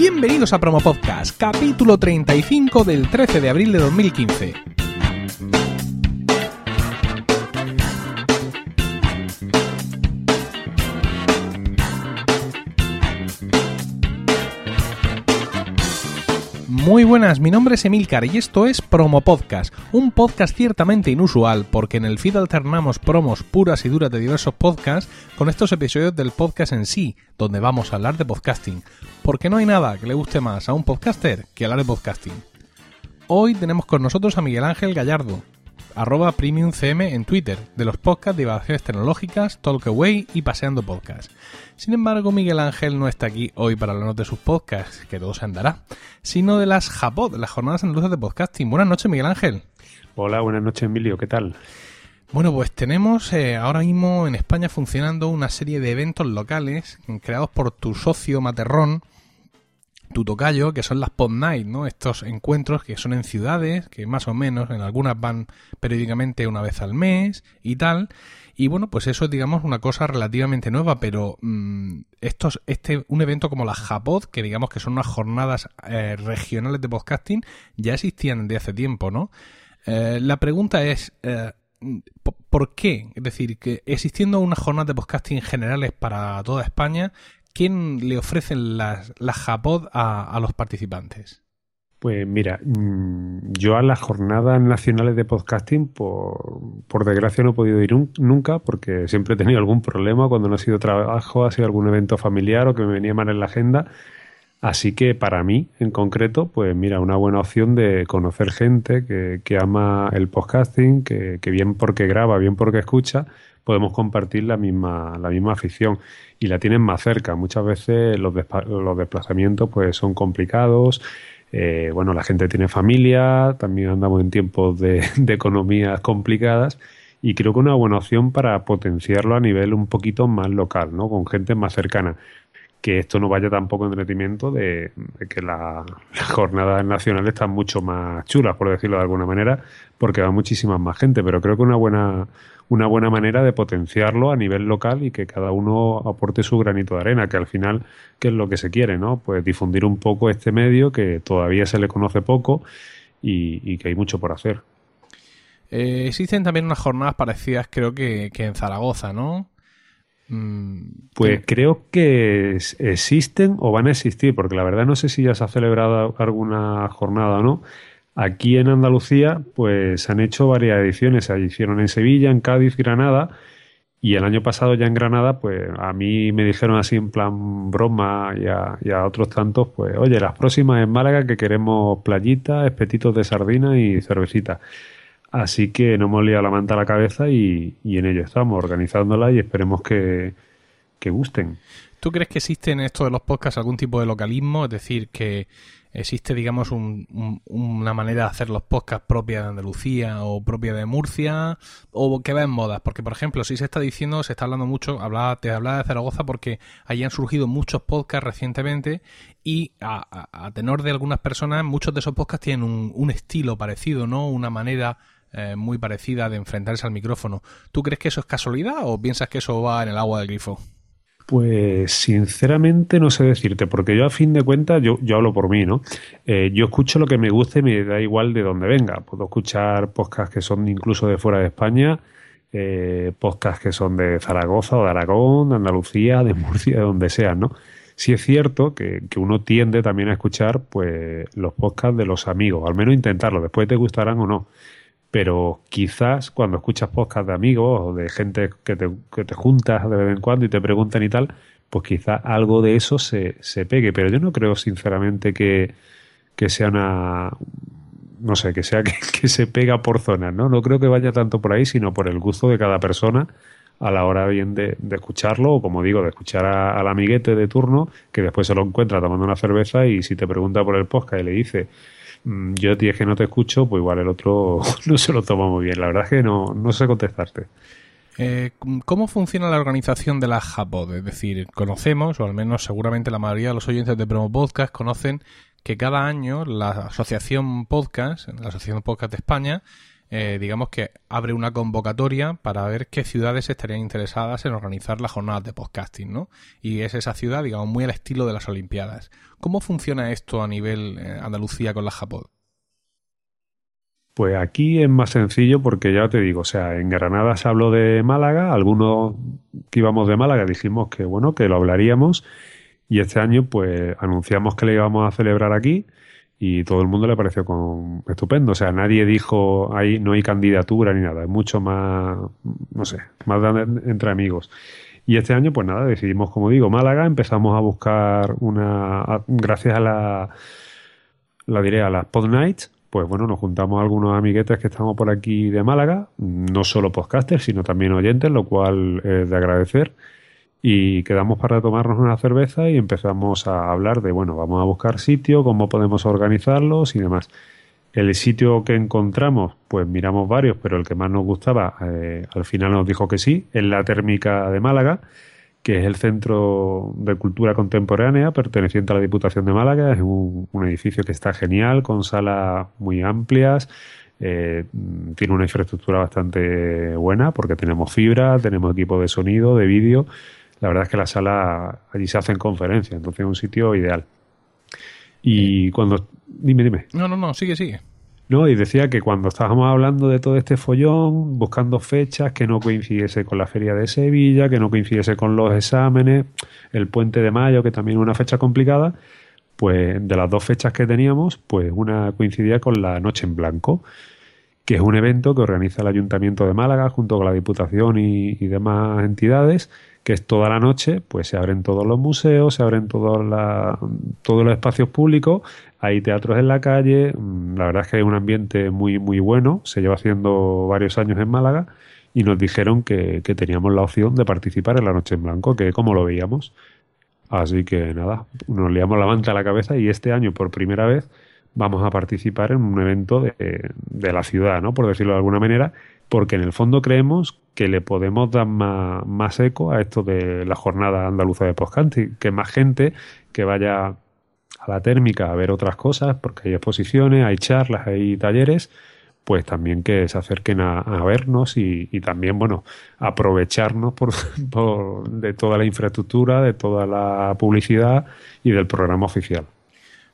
Bienvenidos a Promo Podcast, capítulo 35 del 13 de abril de 2015. Muy buenas, mi nombre es Emilcar y esto es Promo Podcast, un podcast ciertamente inusual porque en el feed alternamos promos puras y duras de diversos podcasts con estos episodios del podcast en sí, donde vamos a hablar de podcasting, porque no hay nada que le guste más a un podcaster que hablar de podcasting. Hoy tenemos con nosotros a Miguel Ángel Gallardo, arroba premiumcm en Twitter, de los podcasts de innovaciones tecnológicas, Talkaway y Paseando Podcast. Sin embargo, Miguel Ángel no está aquí hoy para hablarnos de sus podcasts, que todo se andará, sino de las JAPOD, las Jornadas Andaluzas de Podcasting. Buenas noches, Miguel Ángel. Hola, buenas noches, Emilio, ¿qué tal? Bueno, pues tenemos eh, ahora mismo en España funcionando una serie de eventos locales creados por tu socio Materrón, tu tocayo, que son las Pod Night, ¿no? Estos encuentros que son en ciudades, que más o menos en algunas van periódicamente una vez al mes y tal. Y bueno, pues eso es, digamos, una cosa relativamente nueva, pero mm, estos, este, un evento como la Japod, que digamos que son unas jornadas eh, regionales de podcasting, ya existían desde hace tiempo, ¿no? Eh, la pregunta es, eh, ¿por qué? Es decir, que existiendo unas jornadas de podcasting generales para toda España, ¿quién le ofrecen las, las Japod a, los participantes? Pues mira, mm, yo a las jornadas nacionales de podcasting, por, por, desgracia, no he podido ir nunca porque siempre he tenido algún problema cuando no ha sido trabajo, ha sido algún evento familiar o que me venía mal en la agenda. Así que para mí, en concreto, pues mira, una buena opción de conocer gente que, ama el podcasting, que, que bien porque graba, bien porque escucha, podemos compartir la misma, la misma afición y la tienen más cerca. Muchas veces los, los desplazamientos pues son complicados. Eh, bueno, la gente tiene familia, también andamos en tiempos de, de economías complicadas y creo que una buena opción para potenciarlo a nivel un poquito más local, ¿no? Con gente más cercana que esto no vaya tampoco en detrimento de, que las jornadas nacionales están mucho más chulas, por decirlo de alguna manera, porque va muchísima más gente, pero creo que una buena, una buena manera de potenciarlo a nivel local y que cada uno aporte su granito de arena, que al final, ¿qué es lo que se quiere? ¿no? Pues difundir un poco este medio que todavía se le conoce poco y, que hay mucho por hacer. Eh, existen también unas jornadas parecidas, creo que, que en Zaragoza, ¿no? Mm, pues creo que existen o van a existir, porque la verdad no sé si ya se ha celebrado alguna jornada o no. Aquí en Andalucía, pues han hecho varias ediciones. Se hicieron en Sevilla, en Cádiz, Granada. Y el año pasado ya en Granada, pues a mí me dijeron así en plan broma y a, y a otros tantos, pues oye, las próximas en Málaga que queremos playitas, espetitos de sardina y cervecita. Así que no hemos liado la manta a la cabeza y, en ello estamos, organizándola y esperemos que, que gusten. ¿Tú crees que existe en esto de los podcasts algún tipo de localismo? Es decir, que existe, digamos, una manera de hacer los podcasts propia de Andalucía o propia de Murcia o que va en modas. Porque, por ejemplo, si se está diciendo, se está hablando mucho, hablaba, te hablaba de Zaragoza porque allí han surgido muchos podcasts recientemente y a, tenor de algunas personas, muchos de esos podcasts tienen un, un estilo parecido, ¿no? Una manera eh, muy parecida de enfrentarse al micrófono. ¿Tú crees que eso es casualidad o piensas que eso va en el agua del grifo? Pues sinceramente no sé decirte, porque yo a fin de cuentas, yo, yo hablo por mí, ¿no? Eh, yo escucho lo que me guste y me da igual de dónde venga. Puedo escuchar podcasts que son incluso de fuera de España, eh, podcasts que son de Zaragoza o de Aragón, de Andalucía, de Murcia, de donde sea, ¿no? Sí es cierto que, que, uno tiende también a escuchar pues los podcasts de los amigos, al menos intentarlo, después te gustarán o no pero quizás cuando escuchas podcast de amigos o de gente que te, que te juntas de vez en cuando y te preguntan y tal, pues quizás algo de eso se, se pegue, pero yo no creo sinceramente que, que sea una no sé, que sea que, se pega por zonas, ¿no? No creo que vaya tanto por ahí, sino por el gusto de cada persona a la hora bien de, de escucharlo, o como digo, de escuchar al amiguete de turno, que después se lo encuentra tomando una cerveza y si te pregunta por el podcast y le dice Mm, yo dije que no te escucho, pues igual el otro no se lo toma muy bien. La verdad es que no, no sé contestarte. Eh, ¿Cómo funciona la organización de la Japod? Es decir, conocemos, o al menos seguramente la mayoría de los oyentes de Promo Podcast conocen que cada año la Asociación Podcast, la Asociación Podcast de España, eh, digamos que abre una convocatoria para ver qué ciudades estarían interesadas en organizar las jornadas de podcasting, ¿no? Y es esa ciudad, digamos, muy al estilo de las Olimpiadas. ¿Cómo funciona esto a nivel eh, Andalucía con la Japón? Pues aquí es más sencillo porque ya te digo, o sea, en Granada se habló de Málaga, algunos que íbamos de Málaga dijimos que bueno, que lo hablaríamos y este año pues anunciamos que le íbamos a celebrar aquí y todo el mundo le pareció con, estupendo. O sea, nadie dijo ahí no hay candidatura ni nada, es mucho más, no sé, más entre amigos. Y este año, pues nada, decidimos, como digo, Málaga, empezamos a buscar una, gracias a la, la diré, a las Pod Nights, pues bueno, nos juntamos algunos amiguetes que estamos por aquí de Málaga, no solo podcasters, sino también oyentes, lo cual es de agradecer y quedamos para tomarnos una cerveza y empezamos a hablar de, bueno, vamos a buscar sitio, cómo podemos organizarlos y demás. El sitio que encontramos, pues miramos varios, pero el que más nos gustaba, eh, al final nos dijo que sí, es la térmica de Málaga, que es el Centro de Cultura Contemporánea perteneciente a la Diputación de Málaga. Es un, edificio que está genial, con salas muy amplias. Eh, tiene una infraestructura bastante buena porque tenemos fibra, tenemos equipo de sonido, de vídeo la verdad es que la sala allí se hacen conferencias, entonces es un sitio ideal. Y cuando... Dime, dime. No, no, no, sigue, sigue. No, y decía que cuando estábamos hablando de todo este follón, buscando fechas que no coincidiese con la feria de Sevilla, que no coincidiese con los exámenes, el puente de mayo, que también es una fecha complicada, pues de las dos fechas que teníamos, pues una coincidía con la Noche en Blanco, que es un evento que organiza el Ayuntamiento de Málaga junto con la Diputación y demás entidades que es toda la noche, pues se abren todos los museos, se abren todos, los espacios públicos, hay teatros en la calle, mm, la verdad es que hay un ambiente muy, muy bueno, se lleva haciendo varios años en Málaga y nos dijeron que, teníamos la opción de participar en la Noche en Blanco, que como lo veíamos. Así que nada, nos liamos la manta a la cabeza y este año por primera vez vamos a participar en un evento de, de la ciudad, ¿no? Por decirlo de alguna manera, porque en el fondo creemos que le podemos dar más, eco a esto de la jornada andaluza de podcasting, que más gente que vaya a la térmica a ver otras cosas, porque hay exposiciones, hay charlas, hay talleres, pues también que se acerquen a, vernos y, también, bueno, aprovecharnos por, de toda la infraestructura, de toda la publicidad y del programa oficial.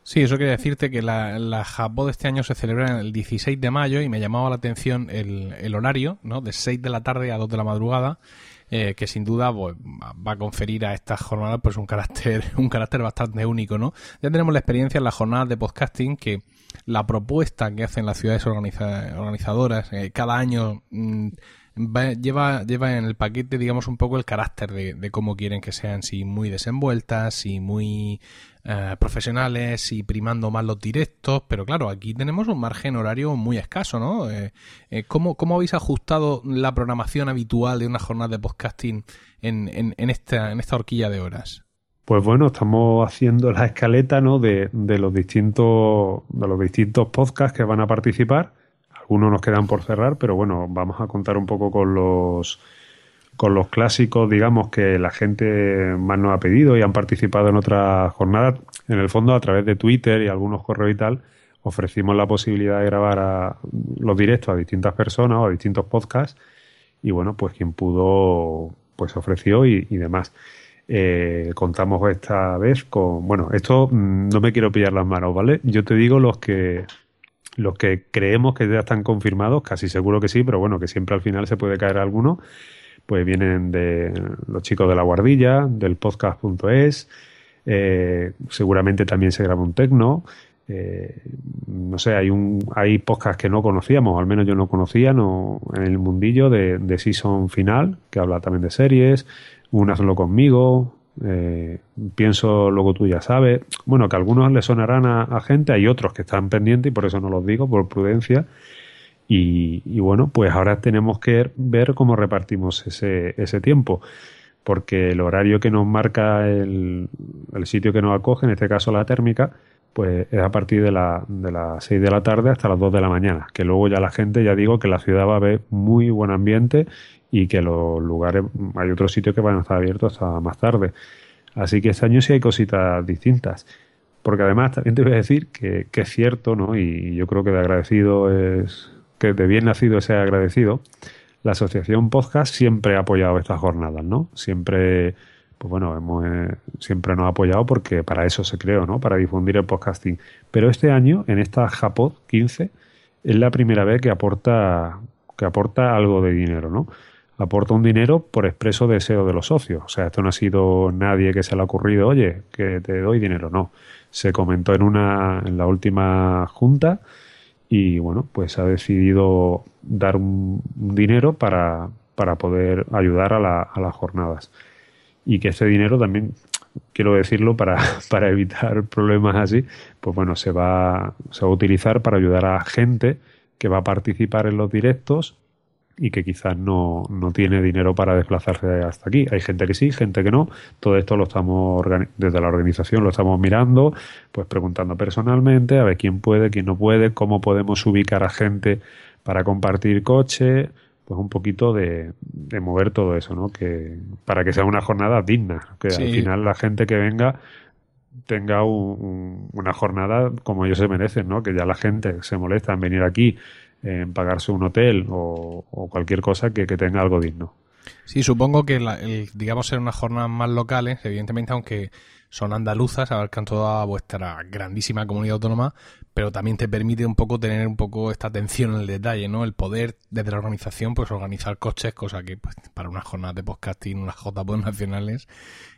Sí, eso quiere decirte que la, la de este año se celebra el 16 de mayo y me llamaba la atención el, el horario, ¿no? De 6 de la tarde a 2 de la madrugada, eh, que sin duda pues, va a conferir a estas jornadas pues un carácter, un carácter bastante único, ¿no? Ya tenemos la experiencia en las jornadas de podcasting que la propuesta que hacen las ciudades organizadoras eh, cada año mm, lleva, lleva en el paquete, digamos, un poco el carácter de, cómo quieren que sean, si muy desenvueltas, si muy eh, profesionales, y primando más los directos, pero claro, aquí tenemos un margen horario muy escaso, ¿no? Eh, eh, ¿cómo, ¿cómo, habéis ajustado la programación habitual de una jornada de podcasting en, en, en, esta, en esta horquilla de horas? Pues bueno, estamos haciendo la escaleta ¿no? de, de, los distintos, de los distintos podcasts que van a participar algunos nos quedan por cerrar, pero bueno, vamos a contar un poco con los con los clásicos, digamos, que la gente más nos ha pedido y han participado en otras jornadas. En el fondo, a través de Twitter y algunos correos y tal, ofrecimos la posibilidad de grabar a, los directos a distintas personas o a distintos podcasts. Y bueno, pues quien pudo, pues ofreció y, demás. Eh, contamos esta vez con, bueno, esto mm, no me quiero pillar las manos, ¿vale? Yo te digo los que los que creemos que ya están confirmados, casi seguro que sí, pero bueno, que siempre al final se puede caer alguno, pues vienen de los chicos de la guardilla, del podcast.es, eh, seguramente también se graba un tecno, eh, no sé, hay un hay podcasts que no conocíamos, al menos yo no conocía no, en el mundillo de, Season Final, que habla también de series, un Hazlo conmigo, eh, pienso, luego tú ya sabes. Bueno, que algunos le sonarán a, gente, hay otros que están pendientes y por eso no los digo, por prudencia. Y, bueno, pues ahora tenemos que ver cómo repartimos ese, ese tiempo, porque el horario que nos marca el, el, sitio que nos acoge, en este caso la térmica, pues es a partir de, la, de las 6 de la tarde hasta las 2 de la mañana, que luego ya la gente, ya digo, que la ciudad va a ver muy buen ambiente y que los lugares, hay otros sitios que van a estar abiertos hasta más tarde. Así que este año sí hay cositas distintas. Porque además también te voy a decir que, es cierto, ¿no? Y yo creo que de agradecido es que de bien nacido sea agradecido, la Asociación Podcast siempre ha apoyado estas jornadas, ¿no? Siempre, pues bueno, hemos, eh, siempre nos ha apoyado porque para eso se creó, ¿no? Para difundir el podcasting. Pero este año, en esta Japod 15, es la primera vez que aporta, que aporta algo de dinero, ¿no? Aporta un dinero por expreso deseo de los socios. O sea, esto no ha sido nadie que se le ha ocurrido, oye, que te doy dinero. No. Se comentó en una, en la última junta y bueno, pues ha decidido dar un, dinero para, para, poder ayudar a, la, a, las jornadas. Y que ese dinero también, quiero decirlo, para, para evitar problemas así, pues bueno, se va, se va a utilizar para ayudar a gente que va a participar en los directos y que quizás no, no, tiene dinero para desplazarse hasta aquí. Hay gente que sí, gente que no. Todo esto lo estamos desde la organización lo estamos mirando, pues preguntando personalmente a ver quién puede, quién no puede, cómo podemos ubicar a gente para compartir coche, pues un poquito de, de mover todo eso, ¿no? Que para que sea una jornada digna, que al final la gente que venga tenga una jornada como ellos se merecen, ¿no? Que ya la gente se molesta en venir aquí en pagarse un hotel o, cualquier cosa que, tenga algo digno. Sí, supongo que, el, digamos, ser unas jornadas más locales, evidentemente, aunque son andaluzas, abarcan toda vuestra grandísima comunidad autónoma, pero también te permite un poco tener un poco esta atención en el detalle, ¿no? El poder, desde la organización, pues organizar coches, cosa que pues, para unas jornadas de podcasting, unas JPod nacionales,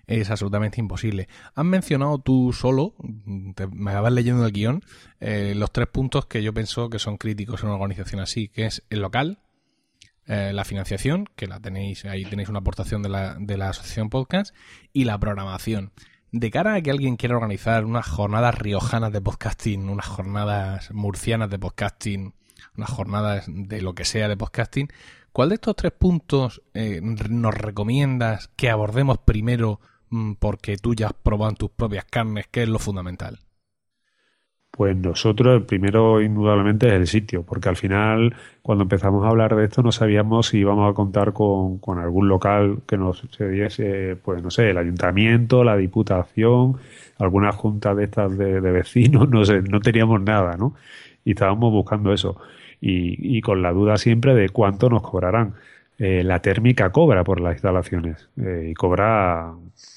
es absolutamente imposible. Has mencionado tú solo, me acabas leyendo el guion, eh, los tres puntos que yo pienso que son críticos en una organización así, que es el local, eh, la financiación, que la tenéis, ahí tenéis una aportación de la, de la asociación podcast, y la programación. De cara a que alguien quiera organizar unas jornadas riojanas de podcasting, unas jornadas murcianas de podcasting, unas jornadas de lo que sea de podcasting, ¿cuál de estos tres puntos eh, nos recomiendas que abordemos primero Mm, porque tú ya has probado en tus propias carnes, ¿qué es lo fundamental? Pues nosotros, el primero, indudablemente, es el sitio, porque al final, cuando empezamos a hablar de esto, no sabíamos si íbamos a contar con, algún local que nos diese, pues no sé, el ayuntamiento, la diputación, alguna junta de estas de, vecinos, no sé, no teníamos nada, ¿no? Y estábamos buscando eso. Y, y con la duda siempre de cuánto nos cobrarán. Eh, la térmica cobra por las instalaciones eh, y cobra,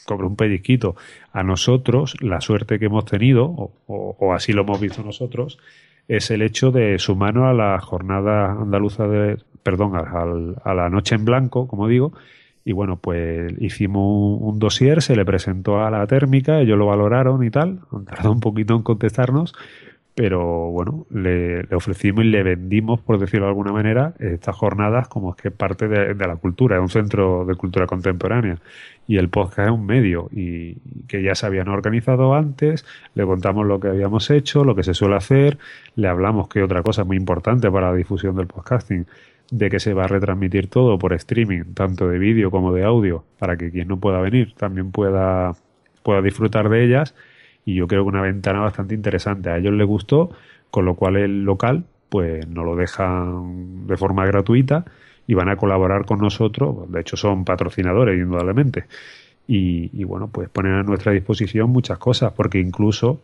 cobra un pellizquito. A nosotros, la suerte que hemos tenido, o, así lo hemos visto nosotros, es el hecho de sumarnos a la jornada andaluza de, perdón, a, la noche en blanco, como digo, y bueno, pues hicimos un, un, dossier, se le presentó a la térmica, ellos lo valoraron y tal, han tardado un poquito en contestarnos, pero bueno, le, ofrecimos y le vendimos, por decirlo de alguna manera, estas jornadas como es que parte de, la cultura, es un centro de cultura contemporánea. Y el podcast es un medio y que ya se habían organizado antes, le contamos lo que habíamos hecho, lo que se suele hacer, le hablamos que otra cosa muy importante para la difusión del podcasting, de que se va a retransmitir todo por streaming, tanto de vídeo como de audio, para que quien no pueda venir también pueda, pueda disfrutar de ellas y yo creo que una ventana bastante interesante. A ellos les gustó, con lo cual el local pues nos lo dejan de forma gratuita y van a colaborar con nosotros. De hecho, son patrocinadores, indudablemente. Y, bueno, pues ponen a nuestra disposición muchas cosas, porque incluso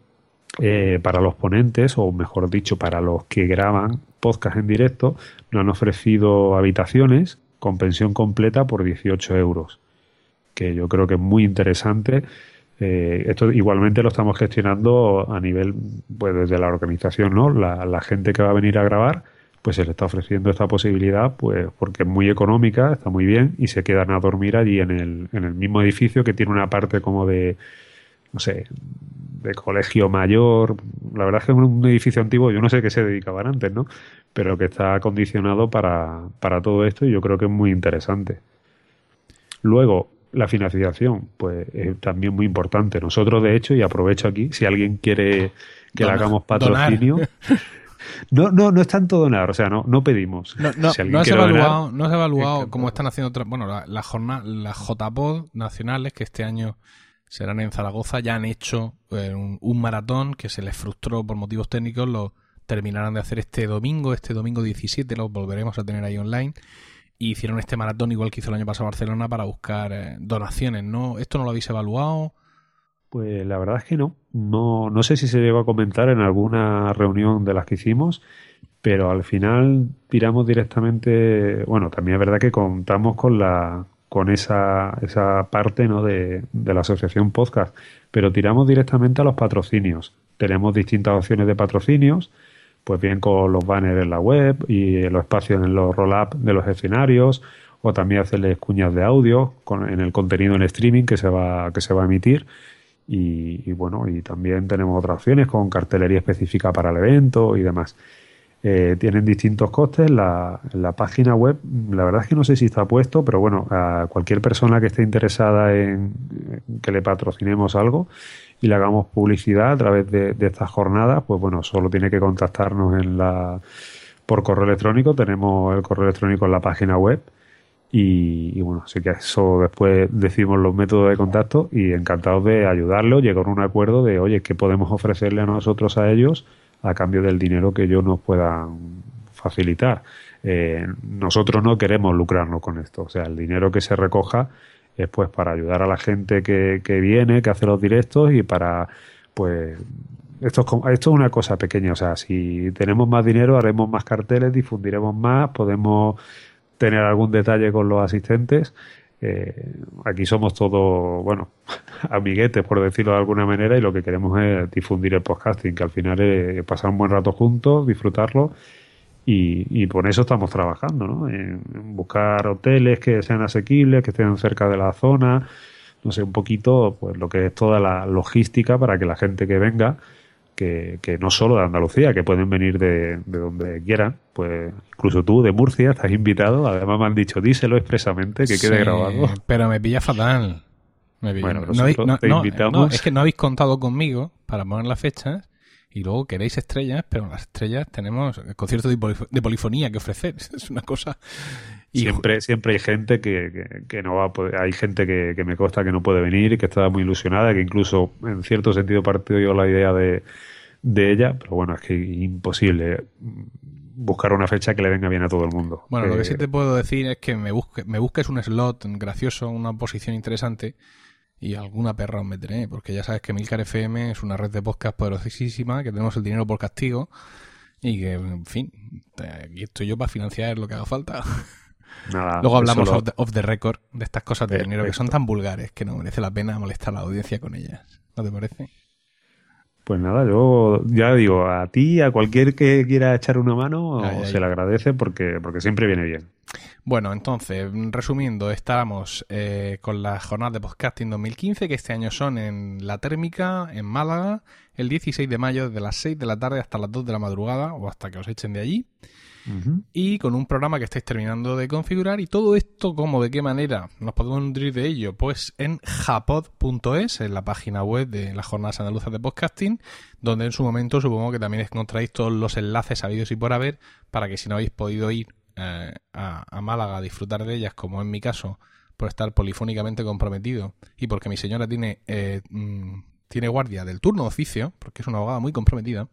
eh, para los ponentes, o mejor dicho, para los que graban podcast en directo, nos han ofrecido habitaciones con pensión completa por 18 euros, que yo creo que es muy interesante eh, esto igualmente lo estamos gestionando a nivel, pues desde la organización, ¿no? La, gente que va a venir a grabar, pues se le está ofreciendo esta posibilidad, pues porque es muy económica, está muy bien y se quedan a dormir allí en el, en el mismo edificio que tiene una parte como de, no sé, de colegio mayor. La verdad es que es un edificio antiguo, yo no sé qué se dedicaban antes, ¿no? Pero que está acondicionado para, para todo esto y yo creo que es muy interesante. Luego, la financiación, pues es también muy importante. Nosotros, de hecho, y aprovecho aquí, si alguien quiere que le hagamos patrocinio. No, no, no es tanto donar, o sea, no, no pedimos. No, no, no has evaluado, no has evaluado cómo están haciendo otras, bueno, las la jornada, las JPod nacionales que este año serán en Zaragoza, ya han hecho eh, un, un, maratón que se les frustró por motivos técnicos, lo terminarán de hacer este domingo, este domingo 17, lo volveremos a tener ahí online y hicieron este maratón igual que hizo el año pasado Barcelona para buscar eh, donaciones, ¿no? ¿Esto no lo habéis evaluado? Pues la verdad es que no. No, no sé si se llegó a comentar en alguna reunión de las que hicimos, pero al final tiramos directamente, bueno, también es verdad que contamos con la con esa, esa parte ¿no? de, de la asociación podcast, pero tiramos directamente a los patrocinios. Tenemos distintas opciones de patrocinios, pues bien con los banners en la web y los espacios en los roll-up de los escenarios, o también hacerles cuñas de audio con, en el contenido en streaming que se va, que se va a emitir. Y, y, bueno, y también tenemos otras opciones con cartelería específica para el evento y demás. Eh, tienen distintos costes. La, la página web, la verdad es que no sé si está puesto, pero bueno, a cualquier persona que esté interesada en que le patrocinemos algo y le hagamos publicidad a través de, estas jornadas, pues bueno, solo tiene que contactarnos en la por correo electrónico. Tenemos el correo electrónico en la página web. Y, bueno, así que eso después decimos los métodos de contacto y encantados de ayudarle o llegar a un acuerdo de, oye, ¿qué podemos ofrecerle a nosotros a ellos a cambio del dinero que ellos nos puedan facilitar. Eh, nosotros no queremos lucrarnos con esto, o sea, el dinero que se recoja es pues para ayudar a la gente que, que viene, que hace los directos y para pues esto es, esto es una cosa pequeña, o sea, si tenemos más dinero haremos más carteles, difundiremos más, podemos tener algún detalle con los asistentes eh, aquí somos todos, bueno, amiguetes, por decirlo de alguna manera, y lo que queremos es difundir el podcasting, que al final es pasar un buen rato juntos, disfrutarlo, y, y por eso estamos trabajando, ¿no? En, en, buscar hoteles que sean asequibles, que estén cerca de la zona, no sé, un poquito, pues lo que es toda la logística para que la gente que venga, que, que, no solo de Andalucía, que pueden venir de, de, donde quieran, pues incluso tú de Murcia estás invitado, además me han dicho, díselo expresamente, que quede grabado. Pero me pilla fatal. Me pilla. Bueno, no, habéis, no, te no, invitamos. es que no habéis contado conmigo para poner las fechas y luego queréis estrellas, pero las estrellas tenemos de, polif de polifonía que ofrecer. Es una cosa... Y siempre, siempre hay gente que, que, que, no va a poder, hay gente que, que me consta que no puede venir que está muy ilusionada, que incluso en cierto sentido partido yo la idea de, de ella, pero bueno, es que imposible buscar una fecha que le venga bien a todo el mundo. Bueno, eh, lo que sí te puedo decir es que me, busque, me busques un slot gracioso, una posición interesante y alguna perra os meteré, porque ya sabes que Milcar FM es una red de podcast poderosísima, que tenemos el dinero por castigo y que, en fin, aquí estoy yo para financiar lo que haga falta. Nada, Luego hablamos off, the, off the record de estas cosas de Perfecto. dinero que son tan vulgares que no merece la pena molestar a la audiencia con ellas. ¿No te parece? Pues nada, yo ya digo, a ti, a cualquier que quiera echar una mano, ay, se ay. le agradece porque, porque siempre viene bien. Bueno, entonces, resumiendo, estamos eh, con la jornada de podcasting 2015, que este año son en La Térmica, en Málaga, el 16 de mayo, desde las 6 de la tarde hasta las 2 de la madrugada, o hasta que os echen de allí. Y con un programa que estáis terminando de configurar. Y todo esto, ¿cómo? ¿De qué manera nos podemos nutrir de ello? Pues en japod.es, en la página web de las Jornadas Andaluzas de Podcasting, donde en su momento supongo que también encontráis todos los enlaces habidos y por haber, para que si no habéis podido ir eh, a, a, Málaga a disfrutar de ellas, como en mi caso, por estar polifónicamente comprometido y porque mi señora tiene, eh, mm, tiene guardia del turno de oficio, porque es una abogada muy comprometida,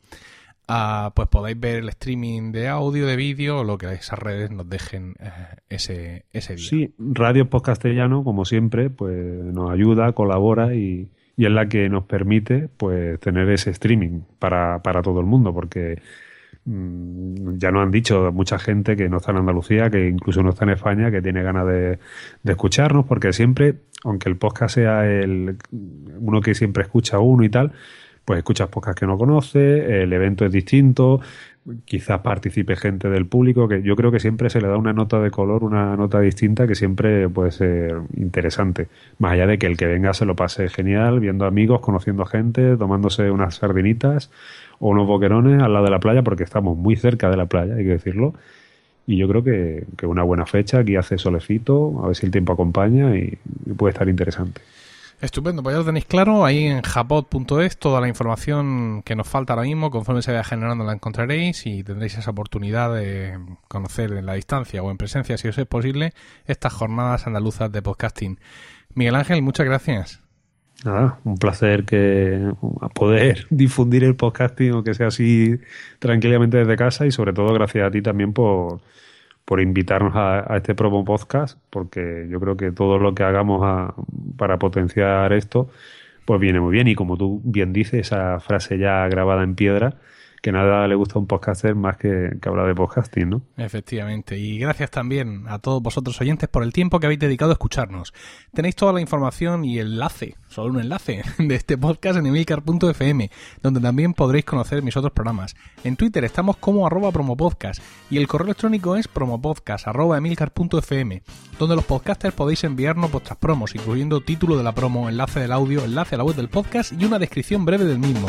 Uh, pues podáis ver el streaming de audio, de vídeo, o lo que esas redes nos dejen uh, ese, ese día. Sí, Radio Post Castellano, como siempre, pues nos ayuda, colabora y, y es la que nos permite pues tener ese streaming para, para todo el mundo, porque mmm, ya nos han dicho mucha gente que no está en Andalucía, que incluso no está en España, que tiene ganas de, escucharnos, porque siempre, aunque el podcast sea el uno que siempre escucha uno y tal, pues escuchas podcasts que no conoces, el evento es distinto, quizás participe gente del público, que yo creo que siempre se le da una nota de color, una nota distinta que siempre puede ser interesante. Más allá de que el que venga se lo pase genial, viendo amigos, conociendo gente, tomándose unas sardinitas o unos boquerones al lado de la playa, porque estamos muy cerca de la playa, hay que decirlo. Y yo creo que, que una buena fecha, aquí hace solecito, a ver si el tiempo acompaña y puede estar interesante. Estupendo, pues ya lo tenéis claro, ahí en japod.es toda la información que nos falta ahora mismo, conforme se vaya generando la encontraréis y tendréis esa oportunidad de conocer en la distancia o en presencia, si os es posible, estas jornadas andaluzas de podcasting. Miguel Ángel, muchas gracias. Nada, un placer que poder difundir el podcasting, aunque sea así tranquilamente desde casa y sobre todo gracias a ti también por por invitarnos a, este promo podcast, porque yo creo que todo lo que hagamos a, para potenciar esto, pues viene muy bien. Y como tú bien dices, esa frase ya grabada en piedra, que nada le gusta un podcaster más que, que hablar de podcasting, ¿no? Efectivamente. Y gracias también a todos vosotros oyentes por el tiempo que habéis dedicado a escucharnos. Tenéis toda la información y enlace, solo un enlace, de este podcast en emilcar.fm, donde también podréis conocer mis otros programas. En Twitter estamos como arroba promopodcast y el correo electrónico es promopodcast arroba emilcar.fm, donde los podcasters podéis enviarnos vuestras promos, incluyendo título de la promo, enlace del audio, enlace a la web del podcast y una descripción breve del mismo.